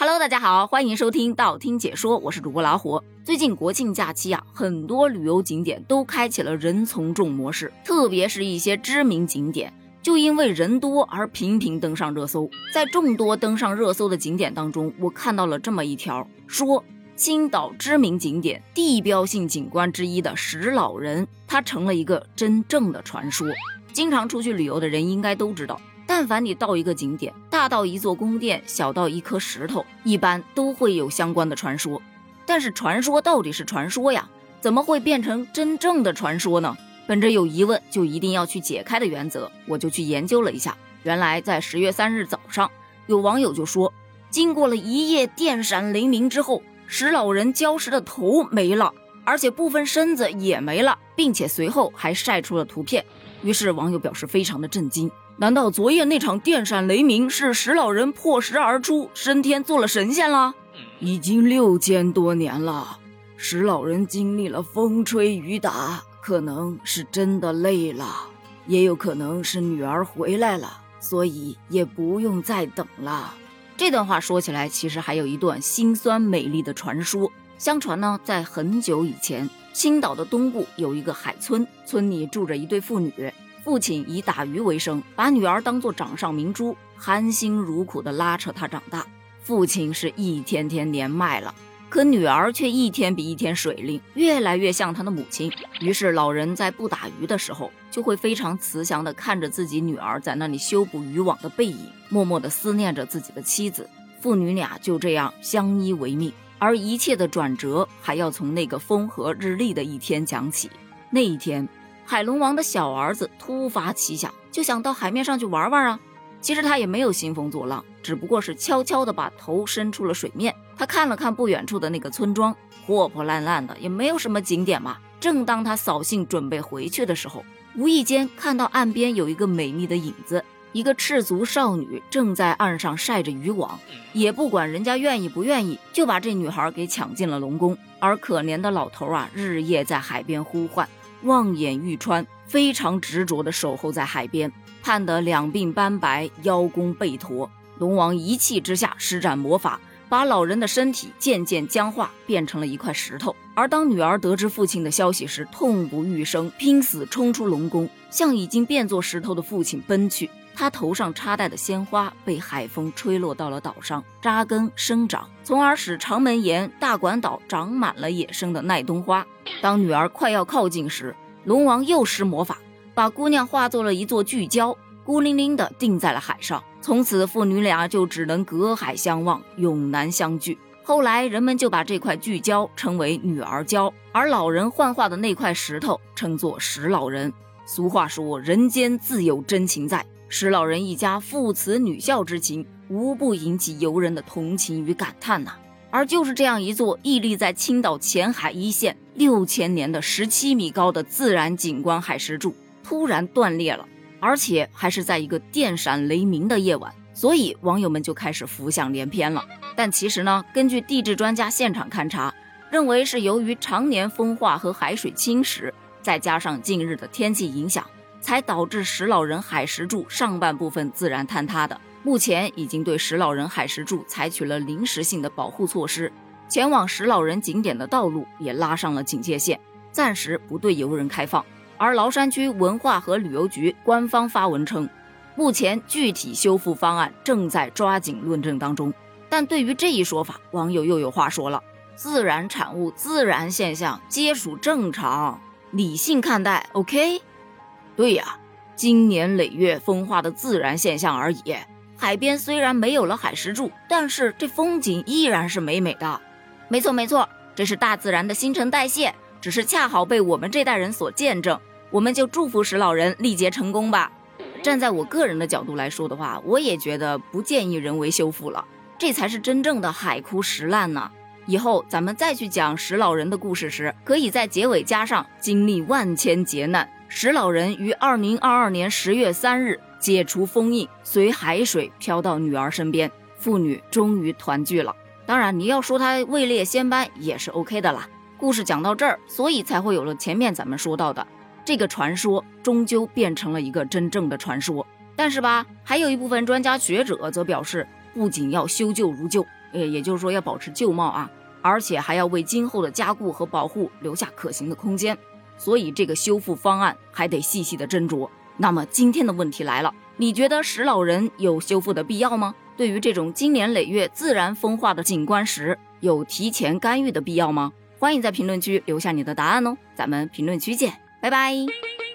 Hello，大家好，欢迎收听道听解说，我是主播老虎。最近国庆假期啊，很多旅游景点都开启了人从众模式，特别是一些知名景点，就因为人多而频频登上热搜。在众多登上热搜的景点当中，我看到了这么一条，说青岛知名景点地标性景观之一的石老人，它成了一个真正的传说。经常出去旅游的人应该都知道。但凡你到一个景点，大到一座宫殿，小到一颗石头，一般都会有相关的传说。但是传说到底是传说呀，怎么会变成真正的传说呢？本着有疑问就一定要去解开的原则，我就去研究了一下。原来在十月三日早上，有网友就说，经过了一夜电闪雷鸣之后，石老人焦尸的头没了，而且部分身子也没了，并且随后还晒出了图片。于是网友表示非常的震惊。难道昨夜那场电闪雷鸣是石老人破石而出，升天做了神仙了？已经六千多年了，石老人经历了风吹雨打，可能是真的累了，也有可能是女儿回来了，所以也不用再等了。这段话说起来，其实还有一段辛酸美丽的传说。相传呢，在很久以前，青岛的东部有一个海村，村里住着一对父女。父亲以打鱼为生，把女儿当做掌上明珠，含辛茹苦地拉扯她长大。父亲是一天天年迈了，可女儿却一天比一天水灵，越来越像她的母亲。于是老人在不打鱼的时候，就会非常慈祥地看着自己女儿在那里修补渔网的背影，默默地思念着自己的妻子。父女俩就这样相依为命。而一切的转折，还要从那个风和日丽的一天讲起。那一天。海龙王的小儿子突发奇想，就想到海面上去玩玩啊。其实他也没有兴风作浪，只不过是悄悄地把头伸出了水面。他看了看不远处的那个村庄，破破烂烂的，也没有什么景点嘛。正当他扫兴准备回去的时候，无意间看到岸边有一个美丽的影子，一个赤足少女正在岸上晒着渔网，也不管人家愿意不愿意，就把这女孩给抢进了龙宫。而可怜的老头啊，日夜在海边呼唤。望眼欲穿，非常执着地守候在海边，盼得两鬓斑白，腰功背驼。龙王一气之下施展魔法，把老人的身体渐渐僵化，变成了一块石头。而当女儿得知父亲的消息时，痛不欲生，拼死冲出龙宫，向已经变作石头的父亲奔去。他头上插戴的鲜花被海风吹落到了岛上，扎根生长，从而使长门岩、大管岛长满了野生的耐冬花。当女儿快要靠近时，龙王又施魔法，把姑娘化作了一座巨礁，孤零零地定在了海上。从此，父女俩就只能隔海相望，永难相聚。后来，人们就把这块巨礁称为女儿礁，而老人幻化的那块石头称作石老人。俗话说：“人间自有真情在。”石老人一家父慈女孝之情，无不引起游人的同情与感叹呐。而就是这样一座屹立在青岛前海一线六千年的十七米高的自然景观海石柱，突然断裂了，而且还是在一个电闪雷鸣的夜晚，所以网友们就开始浮想联翩了。但其实呢，根据地质专家现场勘查，认为是由于常年风化和海水侵蚀，再加上近日的天气影响。才导致石老人海石柱上半部分自然坍塌的。目前已经对石老人海石柱采取了临时性的保护措施，前往石老人景点的道路也拉上了警戒线，暂时不对游人开放。而崂山区文化和旅游局官方发文称，目前具体修复方案正在抓紧论证当中。但对于这一说法，网友又有话说了：自然产物、自然现象皆属正常，理性看待，OK。对呀，经年累月风化的自然现象而已。海边虽然没有了海石柱，但是这风景依然是美美的。没错没错，这是大自然的新陈代谢，只是恰好被我们这代人所见证。我们就祝福石老人历劫成功吧。站在我个人的角度来说的话，我也觉得不建议人为修复了，这才是真正的海枯石烂呢。以后咱们再去讲石老人的故事时，可以在结尾加上经历万千劫难。石老人于二零二二年十月三日解除封印，随海水飘到女儿身边，父女终于团聚了。当然，你要说他位列仙班也是 OK 的啦。故事讲到这儿，所以才会有了前面咱们说到的这个传说，终究变成了一个真正的传说。但是吧，还有一部分专家学者则表示，不仅要修旧如旧，呃，也就是说要保持旧貌啊，而且还要为今后的加固和保护留下可行的空间。所以这个修复方案还得细细的斟酌。那么今天的问题来了，你觉得石老人有修复的必要吗？对于这种经年累月自然风化的景观石，有提前干预的必要吗？欢迎在评论区留下你的答案哦，咱们评论区见，拜拜。